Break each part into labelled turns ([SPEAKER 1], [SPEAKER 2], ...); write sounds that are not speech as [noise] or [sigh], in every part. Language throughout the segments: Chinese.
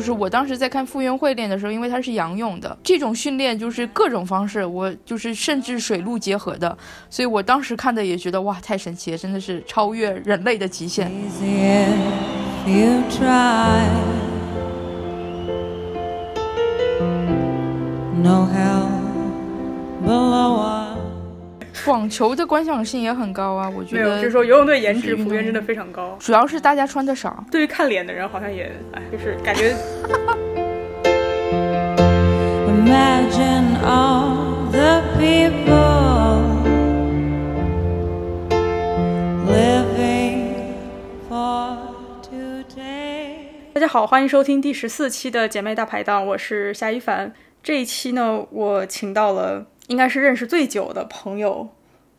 [SPEAKER 1] 就是我当时在看傅园慧练的时候，因为他是仰泳的，这种训练就是各种方式，我就是甚至水陆结合的，所以我当时看的也觉得哇，太神奇了，真的是超越人类的极限。网球的观赏性也很高啊，我觉得。
[SPEAKER 2] 没有，就是说游泳队颜值普遍真的非常高，
[SPEAKER 1] 主要是大家穿的少。
[SPEAKER 2] 对于看脸的人，好像也，哎，就是感觉。[laughs] 大家好，欢迎收听第十四期的姐妹大排档，我是夏一凡。这一期呢，我请到了应该是认识最久的朋友。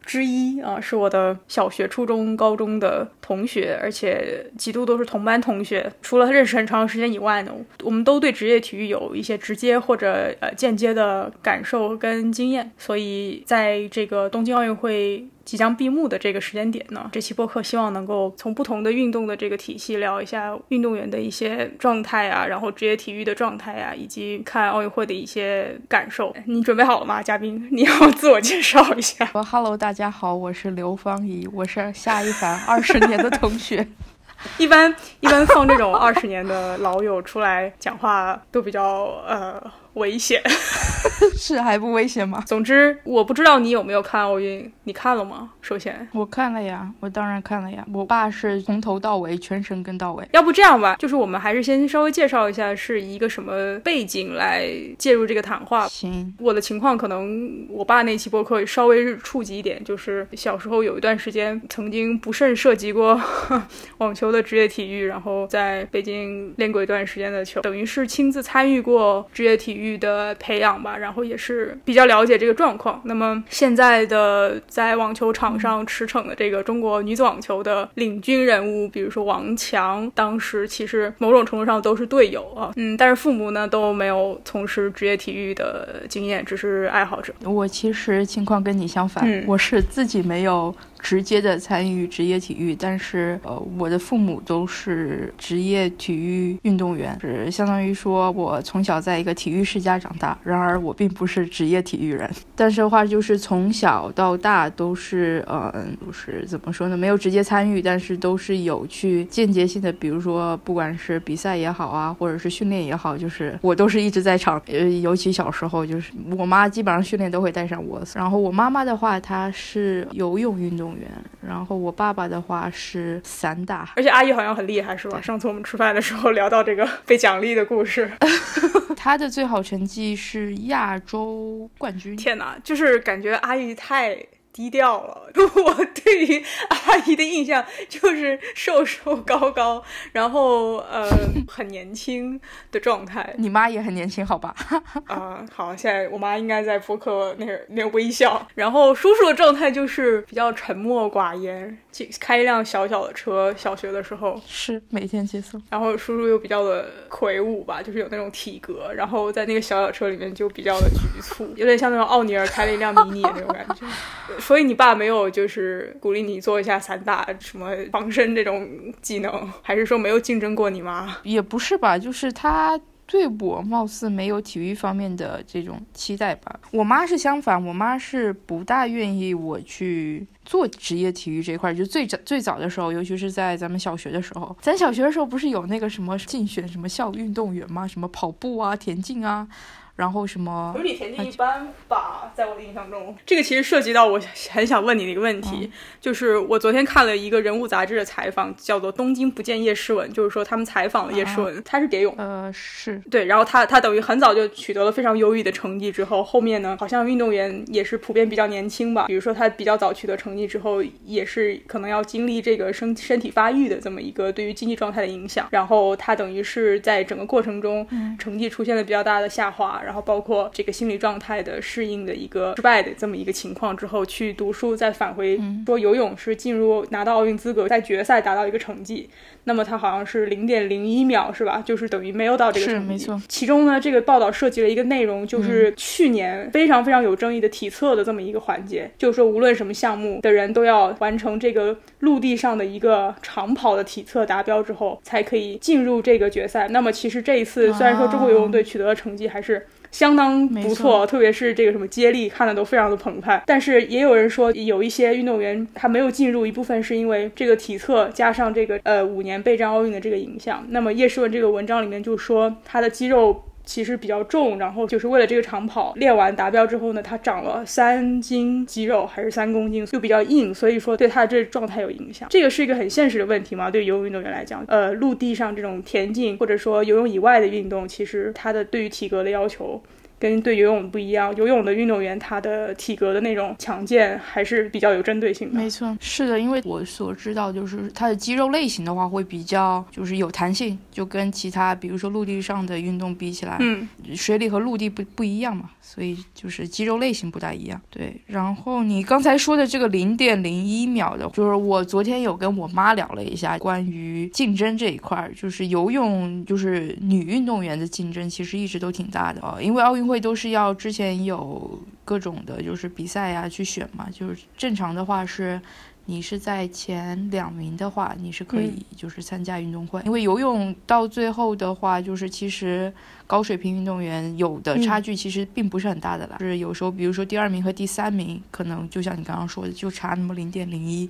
[SPEAKER 2] 之一啊，是我的小学、初中、高中的同学，而且几度都是同班同学。除了认识很长时间以外呢，我们都对职业体育有一些直接或者呃间接的感受跟经验，所以在这个东京奥运会。即将闭幕的这个时间点呢，这期播客希望能够从不同的运动的这个体系聊一下运动员的一些状态啊，然后职业体育的状态啊，以及看奥运会的一些感受。你准备好了吗，嘉宾？你要自我介绍一下。
[SPEAKER 1] Hello，大家好，我是刘芳怡，我是夏一凡二十年的同学。[laughs]
[SPEAKER 2] 一般一般放这种二十年的老友出来讲话都比较呃。危险 [laughs]
[SPEAKER 1] 是还不危险吗？[laughs]
[SPEAKER 2] 总之，我不知道你有没有看奥运，你看了吗？首先，
[SPEAKER 1] 我看了呀，我当然看了呀。我爸是从头到尾全程跟到尾。
[SPEAKER 2] 要不这样吧，就是我们还是先稍微介绍一下是一个什么背景来介入这个谈话。
[SPEAKER 1] 行，
[SPEAKER 2] 我的情况可能我爸那期播客稍微触及一点，就是小时候有一段时间曾经不慎涉及过 [laughs] 网球的职业体育，然后在北京练过一段时间的球，等于是亲自参与过职业体育。育的培养吧，然后也是比较了解这个状况。那么现在的在网球场上驰骋的这个中国女子网球的领军人物，比如说王强，当时其实某种程度上都是队友啊，嗯，但是父母呢都没有从事职业体育的经验，只是爱好者。
[SPEAKER 1] 我其实情况跟你相反，我是自己没有。直接的参与职业体育，但是呃，我的父母都是职业体育运动员，是相当于说我从小在一个体育世家长大。然而我并不是职业体育人，[laughs] 但是的话就是从小到大都是呃，就是怎么说呢？没有直接参与，但是都是有去间接性的，比如说不管是比赛也好啊，或者是训练也好，就是我都是一直在场。呃，尤其小时候就是我妈基本上训练都会带上我，然后我妈妈的话她是游泳运动。员，然后我爸爸的话是散打，
[SPEAKER 2] 而且阿姨好像很厉害，是吧？上次我们吃饭的时候聊到这个被奖励的故事，[laughs] [laughs]
[SPEAKER 1] 他的最好成绩是亚洲冠军。
[SPEAKER 2] 天哪，就是感觉阿姨太。低调了。[laughs] 我对于阿姨的印象就是瘦瘦高高，然后呃 [laughs] 很年轻的状态。
[SPEAKER 1] 你妈也很年轻，好吧？[laughs]
[SPEAKER 2] 啊，好，现在我妈应该在播客那那微笑。然后叔叔的状态就是比较沉默寡言，开一辆小小的车。小学的时候
[SPEAKER 1] 是每天接送。
[SPEAKER 2] 然后叔叔又比较的魁梧吧，就是有那种体格，然后在那个小小车里面就比较的局促，有点像那种奥尼尔开了一辆迷你的那种感觉。所以你爸没有就是鼓励你做一下散打什么防身这种技能，还是说没有竞争过你妈？
[SPEAKER 1] 也不是吧，就是他对我貌似没有体育方面的这种期待吧。我妈是相反，我妈是不大愿意我去做职业体育这一块。就最早最早的时候，尤其是在咱们小学的时候，咱小学的时候不是有那个什么竞选什么校运动员吗？什么跑步啊、田径啊。然后什么？
[SPEAKER 2] 不是你田径一般吧？在我的印象中，这个其实涉及到我 [laughs] 很想问你的一个问题，就是我昨天看了一个人物杂志的采访，叫做《东京不见叶诗文》，就是说他们采访了叶诗文，他是蝶泳，
[SPEAKER 1] 呃，是
[SPEAKER 2] 对，然后他他等于很早就取得了非常优异的成绩，之后后面呢，好像运动员也是普遍比较年轻吧，比如说他比较早取得成绩之后，也是可能要经历这个身身体发育的这么一个对于经济状态的影响，然后他等于是在整个过程中，成绩出现了比较大的下滑。然后包括这个心理状态的适应的一个失败的这么一个情况之后，去读书再返回说游泳是进入拿到奥运资格，在决赛达到一个成绩。那么他好像是零点零一秒，是吧？就是等于没有到这个成
[SPEAKER 1] 绩。没错。
[SPEAKER 2] 其中呢，这个报道涉及了一个内容，就是去年非常非常有争议的体测的这么一个环节，就是说无论什么项目的人都要完成这个陆地上的一个长跑的体测达标之后，才可以进入这个决赛。那么其实这一次，虽然说中国游泳队取得的成绩还是。相当不错，特别是这个什么接力，看的都非常的澎湃。但是也有人说，有一些运动员他没有进入，一部分是因为这个体测加上这个呃五年备战奥运的这个影响。那么叶诗文这个文章里面就说，他的肌肉。其实比较重，然后就是为了这个长跑练完达标之后呢，他长了三斤肌肉还是三公斤，就比较硬，所以说对他的这状态有影响。这个是一个很现实的问题嘛？对游泳运动员来讲，呃，陆地上这种田径或者说游泳以外的运动，其实他的对于体格的要求。跟对游泳不一样，游泳的运动员他的体格的那种强健还是比较有针对性的。
[SPEAKER 1] 没错，是的，因为我所知道就是他的肌肉类型的话会比较就是有弹性，就跟其他比如说陆地上的运动比起来，
[SPEAKER 2] 嗯，
[SPEAKER 1] 水里和陆地不不一样嘛，所以就是肌肉类型不大一样。对，然后你刚才说的这个零点零一秒的，就是我昨天有跟我妈聊了一下关于竞争这一块儿，就是游泳就是女运动员的竞争其实一直都挺大的啊，因为奥运会。会都是要之前有各种的，就是比赛呀去选嘛。就是正常的话是，你是在前两名的话，你是可以就是参加运动会。因为游泳到最后的话，就是其实高水平运动员有的差距其实并不是很大的啦。就是有时候，比如说第二名和第三名，可能就像你刚刚说的，就差那么零点零一。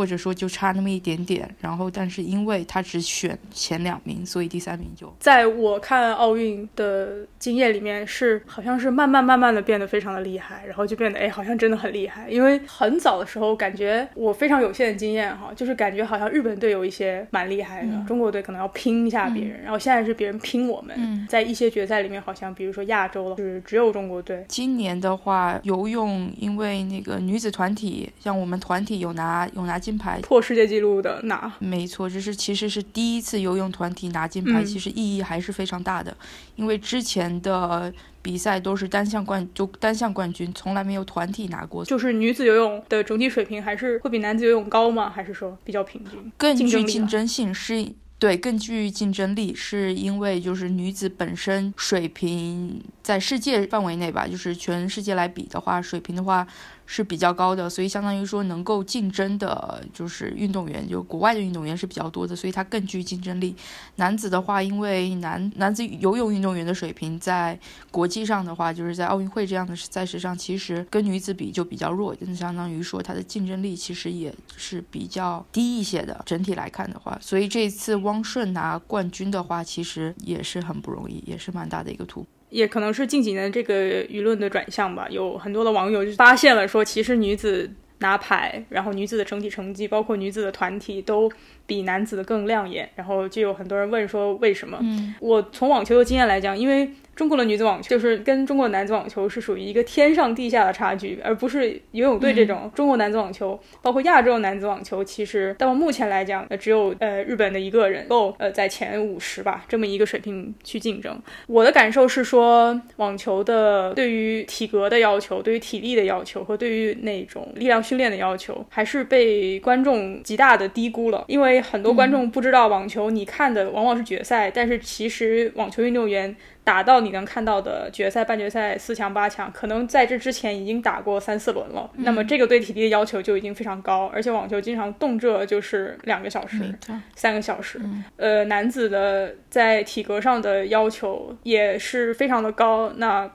[SPEAKER 1] 或者说就差那么一点点，然后但是因为他只选前两名，所以第三名就
[SPEAKER 2] 在我看奥运的经验里面是好像是慢慢慢慢的变得非常的厉害，然后就变得哎好像真的很厉害。因为很早的时候感觉我非常有限的经验哈，就是感觉好像日本队有一些蛮厉害的，中国队可能要拼一下别人，然后现在是别人拼我们，在一些决赛里面好像比如说亚洲了，是只有中国队。
[SPEAKER 1] 今年的话游泳因为那个女子团体，像我们团体有拿有拿金。金牌
[SPEAKER 2] 破世界纪录的拿，
[SPEAKER 1] 没错，这是其实是第一次游泳团体拿金牌，其实意义还是非常大的，因为之前的比赛都是单项冠，就单项冠军，从来没有团体拿过。
[SPEAKER 2] 就是女子游泳的整体水平还是会比男子游泳高吗？还是说比较平均？
[SPEAKER 1] 更具竞争性是，对，更具竞争力，是因为就是女子本身水平在世界范围内吧，就是全世界来比的话，水平的话。是比较高的，所以相当于说能够竞争的，就是运动员，就国外的运动员是比较多的，所以它更具竞争力。男子的话，因为男男子游泳运动员的水平在国际上的话，就是在奥运会这样的赛事上，其实跟女子比就比较弱，就相当于说它的竞争力其实也是比较低一些的。整体来看的话，所以这次汪顺拿冠军的话，其实也是很不容易，也是蛮大的一个突破。
[SPEAKER 2] 也可能是近几年这个舆论的转向吧，有很多的网友就发现了说，其实女子拿牌，然后女子的整体成绩，包括女子的团体都比男子的更亮眼，然后就有很多人问说为什么？
[SPEAKER 1] 嗯，
[SPEAKER 2] 我从网球的经验来讲，因为。中国的女子网球就是跟中国的男子网球是属于一个天上地下的差距，而不是游泳队这种。中国男子网球，包括亚洲男子网球，其实到目前来讲，呃，只有呃日本的一个人够呃在前五十吧这么一个水平去竞争。我的感受是说，网球的对于体格的要求、对于体力的要求和对于那种力量训练的要求，还是被观众极大的低估了。因为很多观众不知道网球，你看的往往是决赛，但是其实网球运动员。打到你能看到的决赛、半决赛、四强、八强，可能在这之前已经打过三四轮了。那么这个对体力的要求就已经非常高，而且网球经常动辄就是两个小时、三个小时。呃，男子的在体格上的要求也是非常的高。那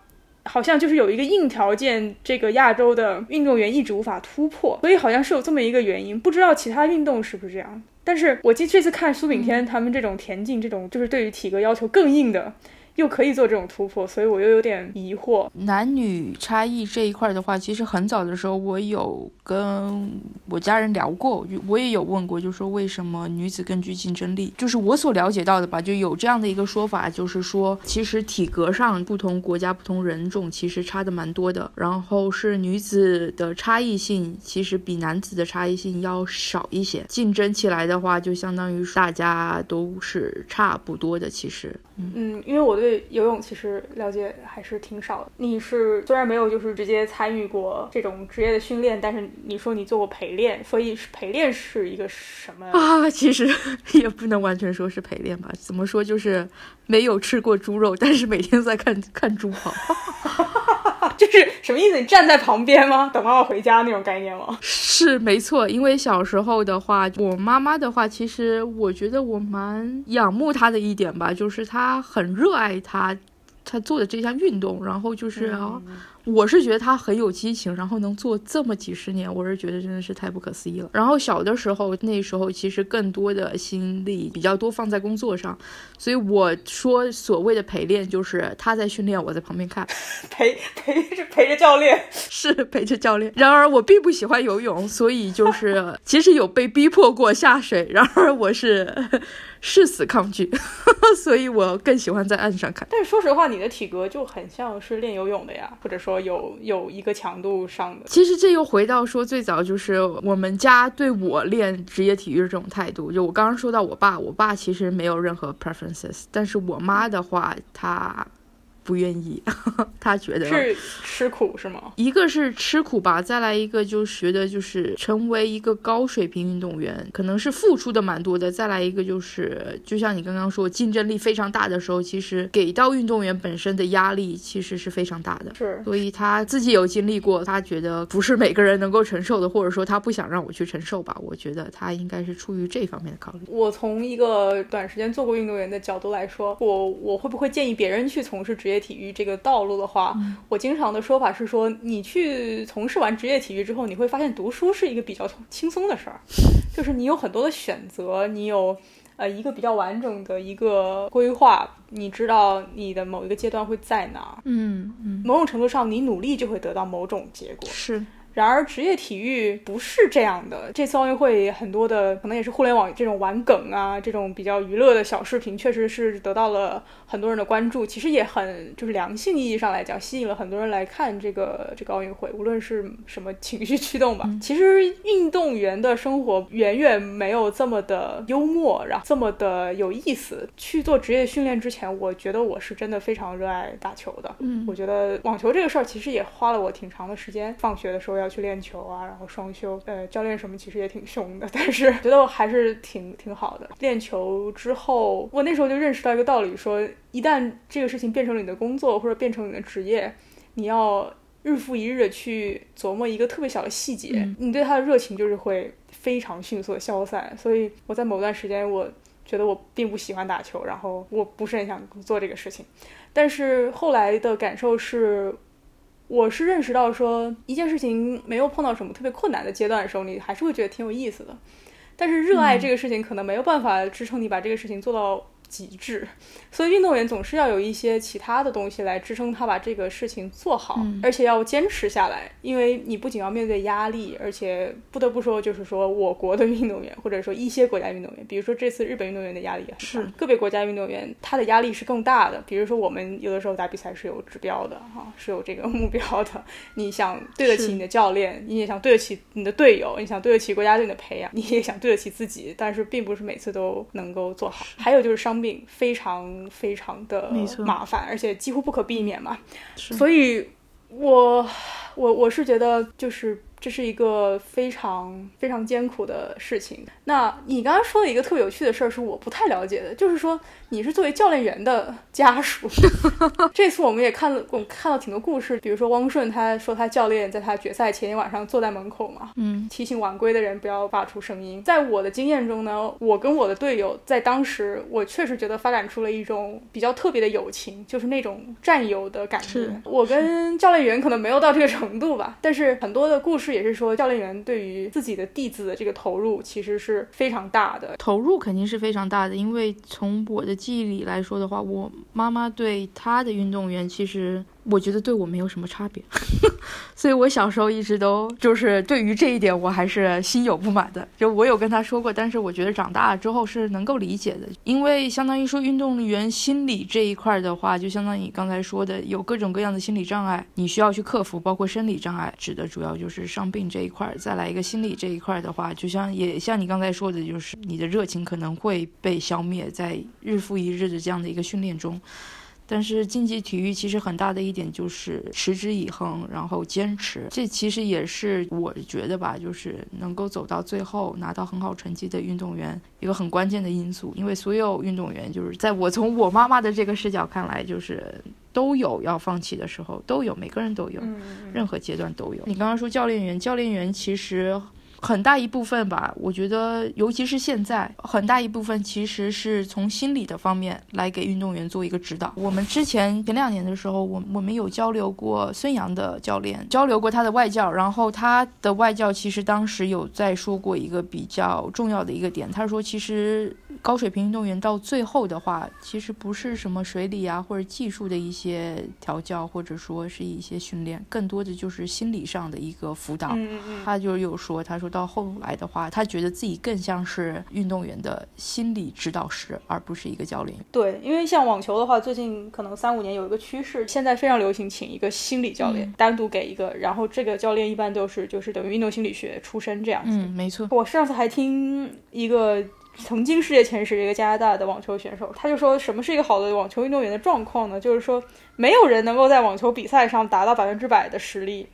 [SPEAKER 2] 好像就是有一个硬条件，这个亚洲的运动员一直无法突破，所以好像是有这么一个原因。不知道其他运动是不是这样？但是我记这次看苏炳添他们这种田径，这种就是对于体格要求更硬的。又可以做这种突破，所以我又有点疑惑。
[SPEAKER 1] 男女差异这一块的话，其实很早的时候我有跟我家人聊过，我也有问过，就说为什么女子更具竞争力？就是我所了解到的吧，就有这样的一个说法，就是说其实体格上不同国家、不同人种其实差的蛮多的。然后是女子的差异性其实比男子的差异性要少一些，竞争起来的话就相当于大家都是差不多的。其实。
[SPEAKER 2] 嗯，因为我对游泳其实了解还是挺少的。你是虽然没有就是直接参与过这种职业的训练，但是你说你做过陪练，所以陪练是一个什么
[SPEAKER 1] 啊？其实 [laughs] 也不能完全说是陪练吧。怎么说就是没有吃过猪肉，但是每天在看看猪跑。[laughs]
[SPEAKER 2] 就是什么意思？你站在旁边吗？等妈妈回家那种概念吗？
[SPEAKER 1] 是没错，因为小时候的话，我妈妈的话，其实我觉得我蛮仰慕她的一点吧，就是她很热爱她她做的这项运动，然后就是。我是觉得他很有激情，然后能做这么几十年，我是觉得真的是太不可思议了。然后小的时候，那时候其实更多的心力比较多放在工作上，所以我说所谓的陪练就是他在训练，我在旁边看，[laughs]
[SPEAKER 2] 陪 [laughs] 陪着陪着教练，[laughs]
[SPEAKER 1] 是陪着教练。然而我并不喜欢游泳，所以就是其实有被逼迫过下水，然而我是。誓死抗拒，所以我更喜欢在岸上看。
[SPEAKER 2] 但是说实话，你的体格就很像是练游泳的呀，或者说有有一个强度上的。
[SPEAKER 1] 其实这又回到说最早就是我们家对我练职业体育这种态度。就我刚刚说到我爸，我爸其实没有任何 preferences，但是我妈的话，她。不愿意，[laughs] 他觉得
[SPEAKER 2] 是吃苦是吗？
[SPEAKER 1] 一个是吃苦吧，再来一个就是觉得就是成为一个高水平运动员，可能是付出的蛮多的。再来一个就是，就像你刚刚说，竞争力非常大的时候，其实给到运动员本身的压力其实是非常大的。
[SPEAKER 2] 是，
[SPEAKER 1] 所以他自己有经历过，他觉得不是每个人能够承受的，或者说他不想让我去承受吧。我觉得他应该是出于这方面的考虑。
[SPEAKER 2] 我从一个短时间做过运动员的角度来说，我我会不会建议别人去从事职业？体育这个道路的话，我经常的说法是说，你去从事完职业体育之后，你会发现读书是一个比较轻松的事儿，[laughs] 就是你有很多的选择，你有呃一个比较完整的一个规划，你知道你的某一个阶段会在哪，
[SPEAKER 1] 嗯嗯，
[SPEAKER 2] 某种程度上，你努力就会得到某种结果，
[SPEAKER 1] 是。
[SPEAKER 2] 然而，职业体育不是这样的。这次奥运会很多的，可能也是互联网这种玩梗啊，这种比较娱乐的小视频，确实是得到了很多人的关注。其实也很，就是良性意义上来讲，吸引了很多人来看这个这个奥运会。无论是什么情绪驱动吧，其实运动员的生活远远没有这么的幽默，然后这么的有意思。去做职业训练之前，我觉得我是真的非常热爱打球的。
[SPEAKER 1] 嗯，
[SPEAKER 2] 我觉得网球这个事儿其实也花了我挺长的时间。放学的时候要。要去练球啊，然后双休，呃，教练什么其实也挺凶的，[laughs] 但是觉得我还是挺挺好的。练球之后，我那时候就认识到一个道理，说一旦这个事情变成了你的工作或者变成你的职业，你要日复一日的去琢磨一个特别小的细节，你对他的热情就是会非常迅速的消散。所以我在某段时间，我觉得我并不喜欢打球，然后我不是很想做这个事情，但是后来的感受是。我是认识到说，一件事情没有碰到什么特别困难的阶段的时候，你还是会觉得挺有意思的。但是热爱这个事情，可能没有办法支撑你把这个事情做到。极致，所以运动员总是要有一些其他的东西来支撑他把这个事情做好，而且要坚持下来。因为你不仅要面对压力，而且不得不说，就是说我国的运动员，或者说一些国家运动员，比如说这次日本运动员的压力也
[SPEAKER 1] 是
[SPEAKER 2] 个别国家运动员他的压力是更大的。比如说我们有的时候打比赛是有指标的哈，是有这个目标的。你想对得起你的教练，你也想对得起你的队友，你想对得起国家队的培养，你也想对得起自己，但是并不是每次都能够做好。还有就是伤。病非常非常的麻烦，而且几乎不可避免嘛，所以，我我我是觉得就是。这是一个非常非常艰苦的事情。那你刚刚说的一个特别有趣的事儿是我不太了解的，就是说你是作为教练员的家属。[laughs] 这次我们也看了，我们看到挺多故事，比如说汪顺，他说他教练在他决赛前一晚上坐在门口嘛，
[SPEAKER 1] 嗯，
[SPEAKER 2] 提醒晚归的人不要发出声音。在我的经验中呢，我跟我的队友在当时，我确实觉得发展出了一种比较特别的友情，就是那种战友的感觉。我跟教练员可能没有到这个程度吧，但是很多的故事。也是说，教练员对于自己的弟子的这个投入，其实是非常大的。
[SPEAKER 1] 投入肯定是非常大的，因为从我的记忆里来说的话，我妈妈对她的运动员其实我觉得对我没有什么差别，[laughs] 所以我小时候一直都就是对于这一点我还是心有不满的。就我有跟他说过，但是我觉得长大了之后是能够理解的，因为相当于说运动员心理这一块的话，就相当于刚才说的有各种各样的心理障碍，你需要去克服，包括生理障碍，指的主要就是伤病这一块。再来一个心理这一块的话，就像也像你刚才说的，就是你的热情可能会被消灭在日复一日的这样的一个训练中。但是竞技体育其实很大的一点就是持之以恒，然后坚持。这其实也是我觉得吧，就是能够走到最后拿到很好成绩的运动员一个很关键的因素。因为所有运动员就是在我从我妈妈的这个视角看来，就是都有要放弃的时候，都有，每个人都有，任何阶段都有。你刚刚说教练员，教练员其实。很大一部分吧，我觉得，尤其是现在，很大一部分其实是从心理的方面来给运动员做一个指导。我们之前前两年的时候，我我们有交流过孙杨的教练，交流过他的外教，然后他的外教其实当时有在说过一个比较重要的一个点，他说其实。高水平运动员到最后的话，其实不是什么水里啊或者技术的一些调教，或者说是一些训练，更多的就是心理上的一个辅导。
[SPEAKER 2] 嗯嗯
[SPEAKER 1] 他就有说，他说到后来的话，他觉得自己更像是运动员的心理指导师，而不是一个教练。
[SPEAKER 2] 对，因为像网球的话，最近可能三五年有一个趋势，现在非常流行请一个心理教练，单独给一个，然后这个教练一般都是就是等于运动心理学出身这样子。
[SPEAKER 1] 嗯，没错。
[SPEAKER 2] 我上次还听一个。曾经世界前十一个加拿大的网球选手，他就说什么是一个好的网球运动员的状况呢？就是说没有人能够在网球比赛上达到百分之百的实力，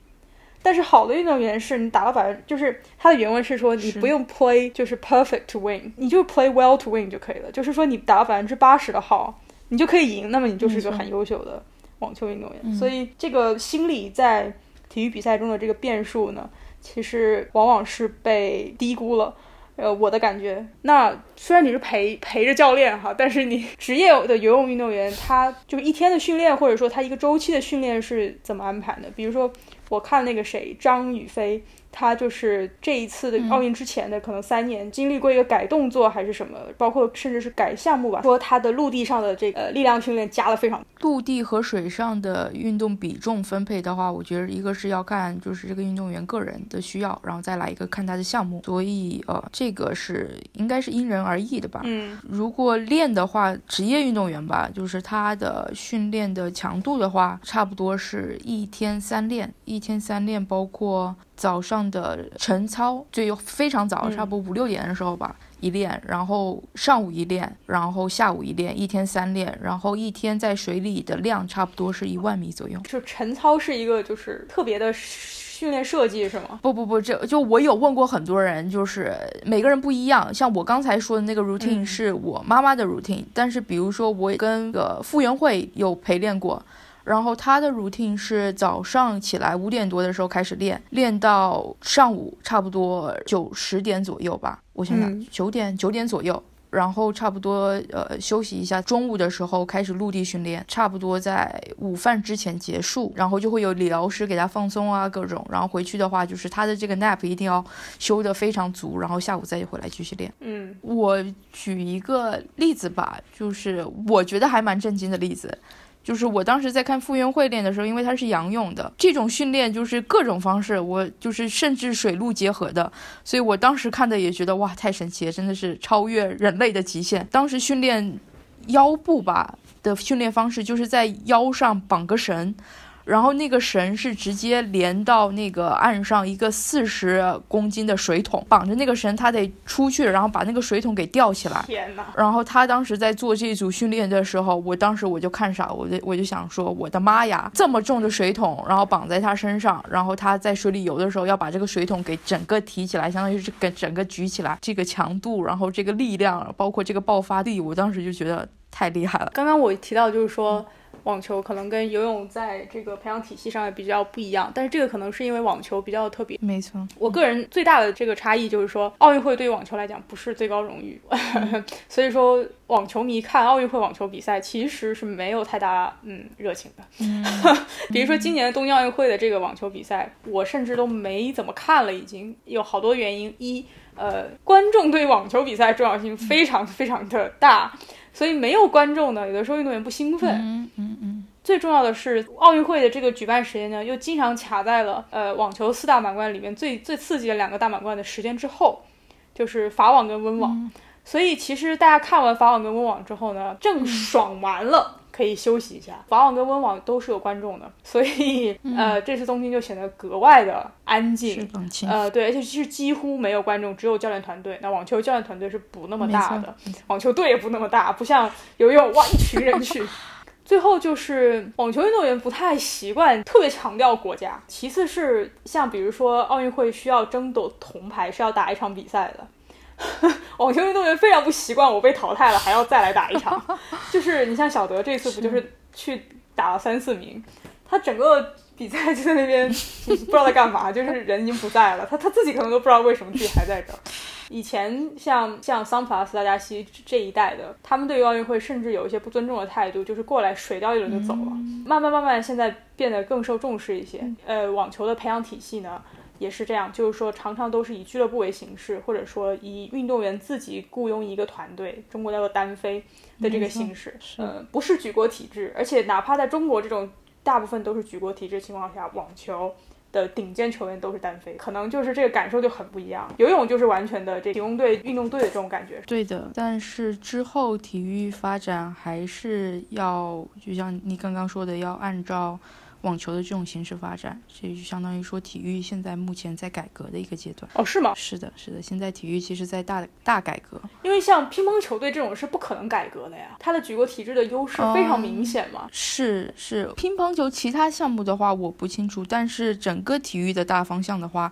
[SPEAKER 2] 但是好的运动员是你达到百分，就是他的原文是说你不用 play 就是 perfect to win，你就 play well to win 就可以了。就是说你达到百分之八十的好，你就可以赢，那么你就是一个很优秀的网球运动员。所以这个心理在体育比赛中的这个变数呢，其实往往是被低估了。呃，我的感觉，那虽然你是陪陪着教练哈，但是你职业的游泳运动员，他就是一天的训练，或者说他一个周期的训练是怎么安排的？比如说，我看那个谁，张雨霏。他就是这一次的奥运之前的可能三年经历过一个改动作还是什么，包括甚至是改项目吧。说他的陆地上的这个力量训练加了非常。
[SPEAKER 1] 陆地和水上的运动比重分配的话，我觉得一个是要看就是这个运动员个人的需要，然后再来一个看他的项目。所以呃，这个是应该是因人而异的吧。
[SPEAKER 2] 嗯，
[SPEAKER 1] 如果练的话，职业运动员吧，就是他的训练的强度的话，差不多是一天三练，一天三练包括。早上的晨操就非常早，差不多五六点的时候吧，一练，然后上午一练，然后下午一练，一天三练，然后一天在水里的量差不多是一万米左右。
[SPEAKER 2] 就晨操是一个就是特别的训练设计是吗？
[SPEAKER 1] 不不不，这就我有问过很多人，就是每个人不一样。像我刚才说的那个 routine 是我妈妈的 routine，但是比如说我跟个傅园慧有陪练过。然后她的 routine 是早上起来五点多的时候开始练，练到上午差不多九十点左右吧。我想想，九点九点左右，然后差不多呃休息一下，中午的时候开始陆地训练，差不多在午饭之前结束，然后就会有理疗师给他放松啊各种，然后回去的话就是他的这个 nap 一定要休得非常足，然后下午再回来继续练。
[SPEAKER 2] 嗯，
[SPEAKER 1] 我举一个例子吧，就是我觉得还蛮震惊的例子。就是我当时在看傅园慧练的时候，因为他是仰泳的，这种训练就是各种方式，我就是甚至水陆结合的，所以我当时看的也觉得哇，太神奇了，真的是超越人类的极限。当时训练腰部吧的训练方式，就是在腰上绑个绳。然后那个绳是直接连到那个岸上一个四十公斤的水桶，绑着那个绳，他得出去，然后把那个水桶给吊起来。
[SPEAKER 2] 天哪！
[SPEAKER 1] 然后他当时在做这组训练的时候，我当时我就看傻，我就我就想说，我的妈呀，这么重的水桶，然后绑在他身上，然后他在水里游的时候要把这个水桶给整个提起来，相当于是给整个举起来，这个强度，然后这个力量，包括这个爆发力，我当时就觉得太厉害了。
[SPEAKER 2] 刚刚我提到就是说。网球可能跟游泳在这个培养体系上也比较不一样，但是这个可能是因为网球比较特别。
[SPEAKER 1] 没错，
[SPEAKER 2] 我个人最大的这个差异就是说，奥运会对于网球来讲不是最高荣誉，[laughs] [laughs] 所以说网球迷看奥运会网球比赛其实是没有太大嗯热情的。[laughs] 比如说今年东京奥运会的这个网球比赛，我甚至都没怎么看了，已经有好多原因。一呃，观众对网球比赛重要性非常非常的大。所以没有观众呢，有的时候运动员不兴奋。
[SPEAKER 1] 嗯嗯嗯。
[SPEAKER 2] 最重要的是，奥运会的这个举办时间呢，又经常卡在了呃网球四大满贯里面最最刺激的两个大满贯的时间之后，就是法网跟温网。所以其实大家看完法网跟温网之后呢，正爽完了。可以休息一下，法网跟温网都是有观众的，所以呃，这次东京就显得格外的安静，呃，对，而且是几乎没有观众，只有教练团队。那网球教练团队是不那么大的，网球队也不那么大，不像游泳哇一群人去。[laughs] 最后就是网球运动员不太习惯特别强调国家，其次是像比如说奥运会需要争夺铜牌，是要打一场比赛的。[laughs] 网球运动员非常不习惯，我被淘汰了还要再来打一场。[laughs] 就是你像小德这次不就是去打了三四名，他整个比赛就在那边 [laughs] 不知道在干嘛，就是人已经不在了，他他自己可能都不知道为什么自己还在这儿。以前像像桑普拉斯、大加西这一代的，他们对于奥运会甚至有一些不尊重的态度，就是过来水掉一轮就走了。慢慢慢慢，现在变得更受重视一些。呃，网球的培养体系呢？也是这样，就是说常常都是以俱乐部为形式，或者说以运动员自己雇佣一个团队，中国叫做单飞的这个形式，呃，不是举国体制，而且哪怕在中国这种大部分都是举国体制情况下，网球的顶尖球员都是单飞，可能就是这个感受就很不一样。游泳就是完全的这体工队、运动队的这种感觉。
[SPEAKER 1] 对的，但是之后体育发展还是要，就像你刚刚说的，要按照。网球的这种形式发展，这就相当于说体育现在目前在改革的一个阶段。
[SPEAKER 2] 哦，是吗？
[SPEAKER 1] 是的，是的，现在体育其实在大大改革。
[SPEAKER 2] 因为像乒乓球队这种是不可能改革的呀，它的举国体制的优势非常明显嘛。
[SPEAKER 1] 是是，乒乓球其他项目的话我不清楚，但是整个体育的大方向的话，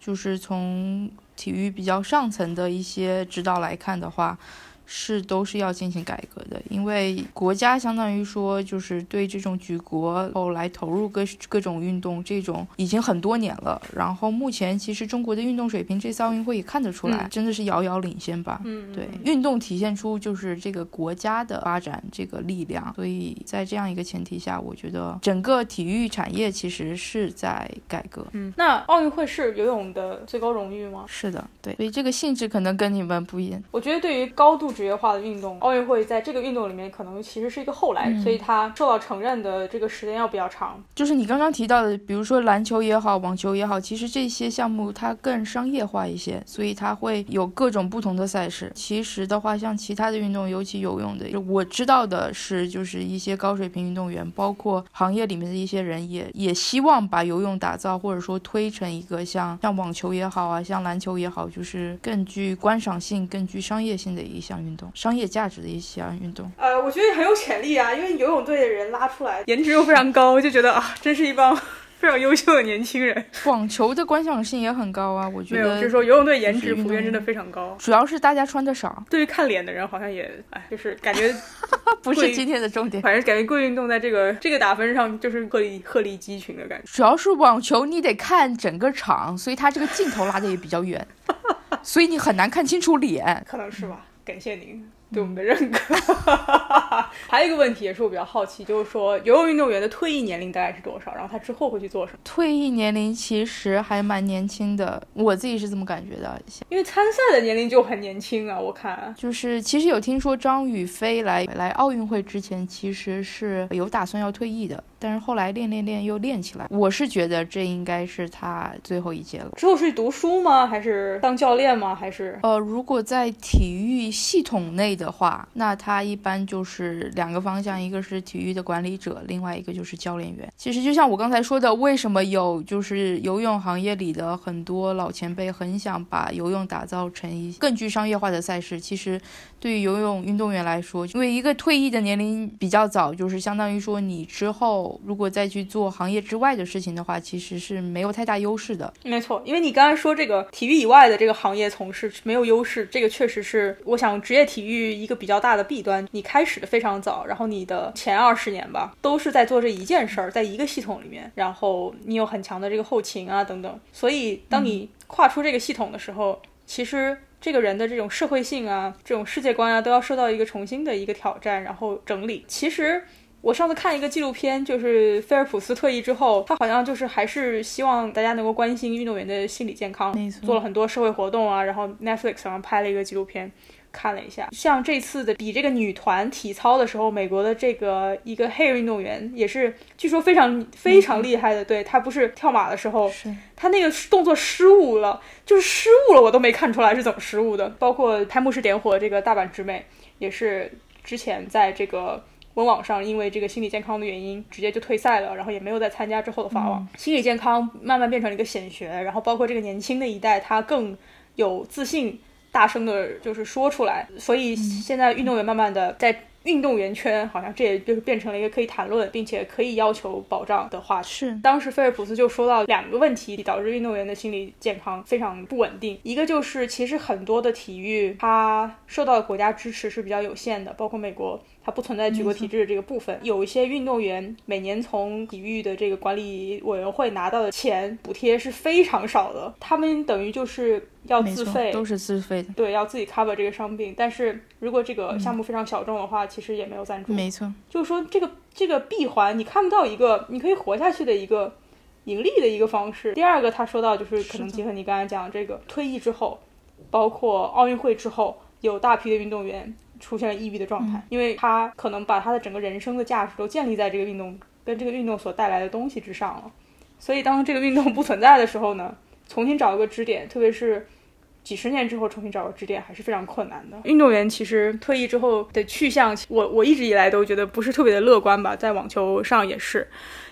[SPEAKER 1] 就是从体育比较上层的一些指导来看的话。是都是要进行改革的，因为国家相当于说就是对这种举国后来投入各各种运动这种已经很多年了。然后目前其实中国的运动水平，这次奥运会也看得出来，真的是遥遥领先吧。
[SPEAKER 2] 嗯，
[SPEAKER 1] 对，运动体现出就是这个国家的发展这个力量。所以在这样一个前提下，我觉得整个体育产业其实是在改革。
[SPEAKER 2] 嗯，那奥运会是游泳的最高荣誉吗？
[SPEAKER 1] 是的，对，所以这个性质可能跟你们不一样。
[SPEAKER 2] 我觉得对于高度。职业化的运动，奥运会在这个运动里面可能其实是一个后来，所以它受到承认的这个时间要比较长。
[SPEAKER 1] 就是你刚刚提到的，比如说篮球也好，网球也好，其实这些项目它更商业化一些，所以它会有各种不同的赛事。其实的话，像其他的运动，尤其游泳的，我知道的是，就是一些高水平运动员，包括行业里面的一些人，也也希望把游泳打造或者说推成一个像像网球也好啊，像篮球也好，就是更具观赏性、更具商业性的一项。运动商业价值的一项运动，
[SPEAKER 2] 呃，我觉得很有潜力啊，因为游泳队的人拉出来，[laughs] 颜值又非常高，就觉得啊，真是一帮 [laughs] 非常优秀的年轻人。
[SPEAKER 1] 网球的观赏性也很高啊，我觉得。
[SPEAKER 2] 就是说游泳队颜值普遍真的非常高，
[SPEAKER 1] 主要是大家穿的少。
[SPEAKER 2] 对于看脸的人，好像也哎，就是感觉 [laughs]
[SPEAKER 1] 不是今天的重点。
[SPEAKER 2] 反正感觉贵运动在这个这个打分上就是鹤立鹤立鸡群的感觉。
[SPEAKER 1] 主要是网球你得看整个场，所以它这个镜头拉的也比较远，所以你很难看清楚脸。
[SPEAKER 2] 可能是吧。感谢您。对我们的认可。[laughs] 还有一个问题也是我比较好奇，就是说游泳运动员的退役年龄大概是多少？然后他之后会去做什么？
[SPEAKER 1] 退役年龄其实还蛮年轻的，我自己是这么感觉的。
[SPEAKER 2] 因为参赛的年龄就很年轻啊，我看。
[SPEAKER 1] 就是其实有听说张雨霏来来奥运会之前其实是有打算要退役的。但是后来练练练又练起来，我是觉得这应该是他最后一届了。
[SPEAKER 2] 之后是读书吗？还是当教练吗？还是
[SPEAKER 1] 呃，如果在体育系统内的话，那他一般就是两个方向，一个是体育的管理者，另外一个就是教练员。其实就像我刚才说的，为什么有就是游泳行业里的很多老前辈很想把游泳打造成一更具商业化的赛事？其实对于游泳运动员来说，因为一个退役的年龄比较早，就是相当于说你之后。如果再去做行业之外的事情的话，其实是没有太大优势的。
[SPEAKER 2] 没错，因为你刚才说这个体育以外的这个行业从事没有优势，这个确实是我想职业体育一个比较大的弊端。你开始的非常早，然后你的前二十年吧，都是在做这一件事儿，在一个系统里面，然后你有很强的这个后勤啊等等。所以当你跨出这个系统的时候，其实这个人的这种社会性啊、这种世界观啊，都要受到一个重新的一个挑战，然后整理。其实。我上次看一个纪录片，就是菲尔普斯退役之后，他好像就是还是希望大家能够关心运动员的心理健康，做了很多社会活动啊。然后 Netflix 上拍了一个纪录片，看了一下，像这次的比这个女团体操的时候，美国的这个一个黑人运动员也是据说非常非常厉害的，对他不是跳马的时候，他那个动作失误了，就是失误了，我都没看出来是怎么失误的。包括开幕式点火这个大阪直美，也是之前在这个。温网上因为这个心理健康的原因，直接就退赛了，然后也没有再参加之后的法网。心理健康慢慢变成了一个显学，然后包括这个年轻的一代，他更有自信，大声的就是说出来。所以现在运动员慢慢的在。运动员圈好像这也就是变成了一个可以谈论并且可以要求保障的话题。
[SPEAKER 1] 是，
[SPEAKER 2] 当时菲尔普斯就说到两个问题导致运动员的心理健康非常不稳定，一个就是其实很多的体育它受到的国家支持是比较有限的，包括美国。它不存在举国体制的这个部分，有一些运动员每年从体育的这个管理委员会拿到的钱补贴是非常少的，他们等于就是要自费，
[SPEAKER 1] 都是自费的，
[SPEAKER 2] 对，要自己 cover 这个伤病。但是如果这个项目非常小众的话，其实也没有赞助。
[SPEAKER 1] 没错，
[SPEAKER 2] 就是说这个这个闭环你看不到一个你可以活下去的一个盈利的一个方式。第二个他说到就是可能结合你刚才讲这个退役之后，包括奥运会之后，有大批的运动员。出现了抑郁的状态，因为他可能把他的整个人生的价值都建立在这个运动跟这个运动所带来的东西之上了。所以当这个运动不存在的时候呢，[laughs] 重新找一个支点，特别是几十年之后重新找个支点还是非常困难的。运动员其实退役之后的去向，我我一直以来都觉得不是特别的乐观吧，在网球上也是，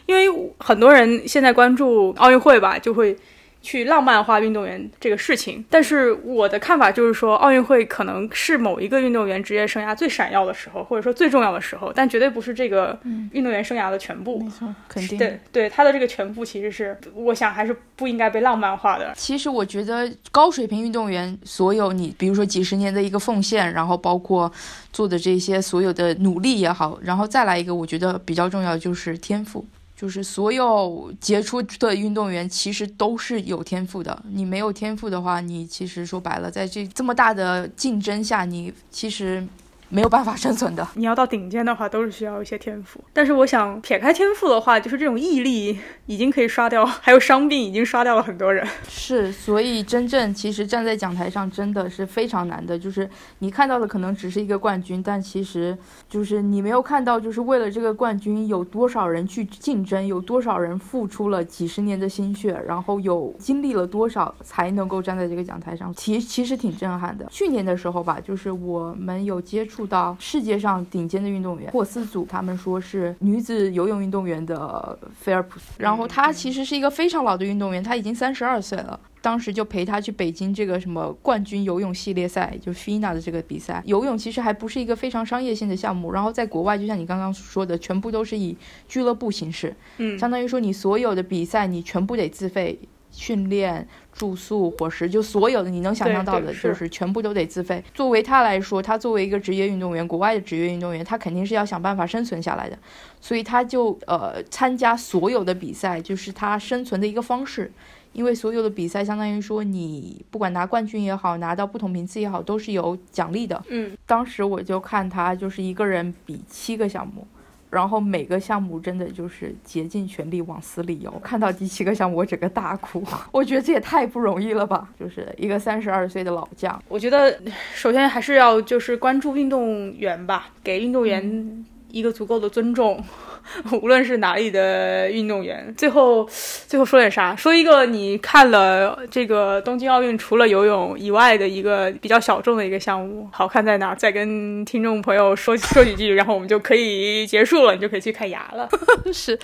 [SPEAKER 2] 因为很多人现在关注奥运会吧，就会。去浪漫化运动员这个事情，但是我的看法就是说，奥运会可能是某一个运动员职业生涯最闪耀的时候，或者说最重要的时候，但绝对不是这个运动员生涯的全部。
[SPEAKER 1] 没错，肯定。
[SPEAKER 2] 对对，他的这个全部其实是，我想还是不应该被浪漫化的。
[SPEAKER 1] 其实我觉得高水平运动员所有你，比如说几十年的一个奉献，然后包括做的这些所有的努力也好，然后再来一个，我觉得比较重要的就是天赋。就是所有杰出的运动员其实都是有天赋的。你没有天赋的话，你其实说白了，在这这么大的竞争下，你其实。没有办法生存的。
[SPEAKER 2] 你要到顶尖的话，都是需要一些天赋。但是我想撇开天赋的话，就是这种毅力已经可以刷掉，还有伤病已经刷掉了很多人。
[SPEAKER 1] 是，所以真正其实站在讲台上真的是非常难的。就是你看到的可能只是一个冠军，但其实就是你没有看到，就是为了这个冠军有多少人去竞争，有多少人付出了几十年的心血，然后有经历了多少才能够站在这个讲台上。其其实挺震撼的。去年的时候吧，就是我们有接触。到世界上顶尖的运动员，霍斯祖，他们说是女子游泳运动员的菲尔普斯，然后他其实是一个非常老的运动员，他已经三十二岁了。当时就陪他去北京这个什么冠军游泳系列赛，就 FINA 的这个比赛。游泳其实还不是一个非常商业性的项目，然后在国外，就像你刚刚说的，全部都是以俱乐部形式，
[SPEAKER 2] 嗯，
[SPEAKER 1] 相当于说你所有的比赛你全部得自费。训练、住宿、伙食，就所有的你能想象到的，就是全部都得自费。作为他来说，他作为一个职业运动员，国外的职业运动员，他肯定是要想办法生存下来的，所以他就呃参加所有的比赛，就是他生存的一个方式。因为所有的比赛，相当于说你不管拿冠军也好，拿到不同名次也好，都是有奖励的。
[SPEAKER 2] 嗯，
[SPEAKER 1] 当时我就看他就是一个人比七个项目。然后每个项目真的就是竭尽全力往死里游。看到第七个项目，我整个大哭。[laughs] 我觉得这也太不容易了吧！就是一个三十二岁的老将。
[SPEAKER 2] 我觉得首先还是要就是关注运动员吧，给运动员一个足够的尊重。[laughs] 无论是哪里的运动员，最后最后说点啥？说一个你看了这个东京奥运除了游泳以外的一个比较小众的一个项目，好看在哪儿？再跟听众朋友说 [laughs] 说几句，然后我们就可以结束了，你就可以去看牙了。[laughs]
[SPEAKER 1] 是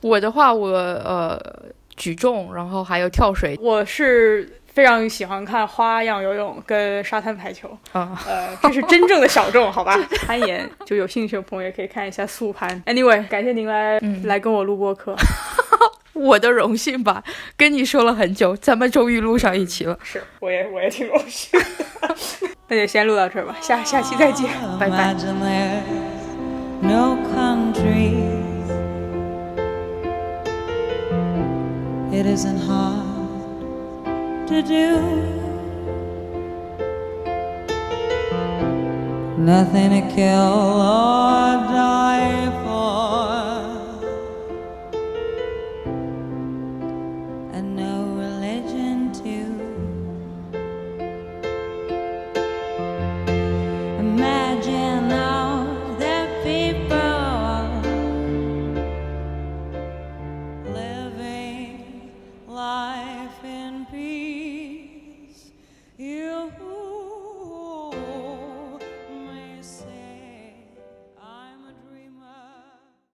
[SPEAKER 1] 我的话，我呃举重，然后还有跳水，
[SPEAKER 2] 我是。非常喜欢看花样游泳跟沙滩排球
[SPEAKER 1] 啊，
[SPEAKER 2] 呃，这是真正的小众，好吧？[laughs] 攀岩就有兴趣的朋友也可以看一下速攀。Anyway，感谢您来来跟我录播课，[laughs]
[SPEAKER 1] 我的荣幸吧。跟你说了很久，咱们终于录上一期了。
[SPEAKER 2] 是，我也我也挺荣幸。[laughs] 那就先录到这儿吧，下下期再见，拜拜。To do. Nothing to kill or die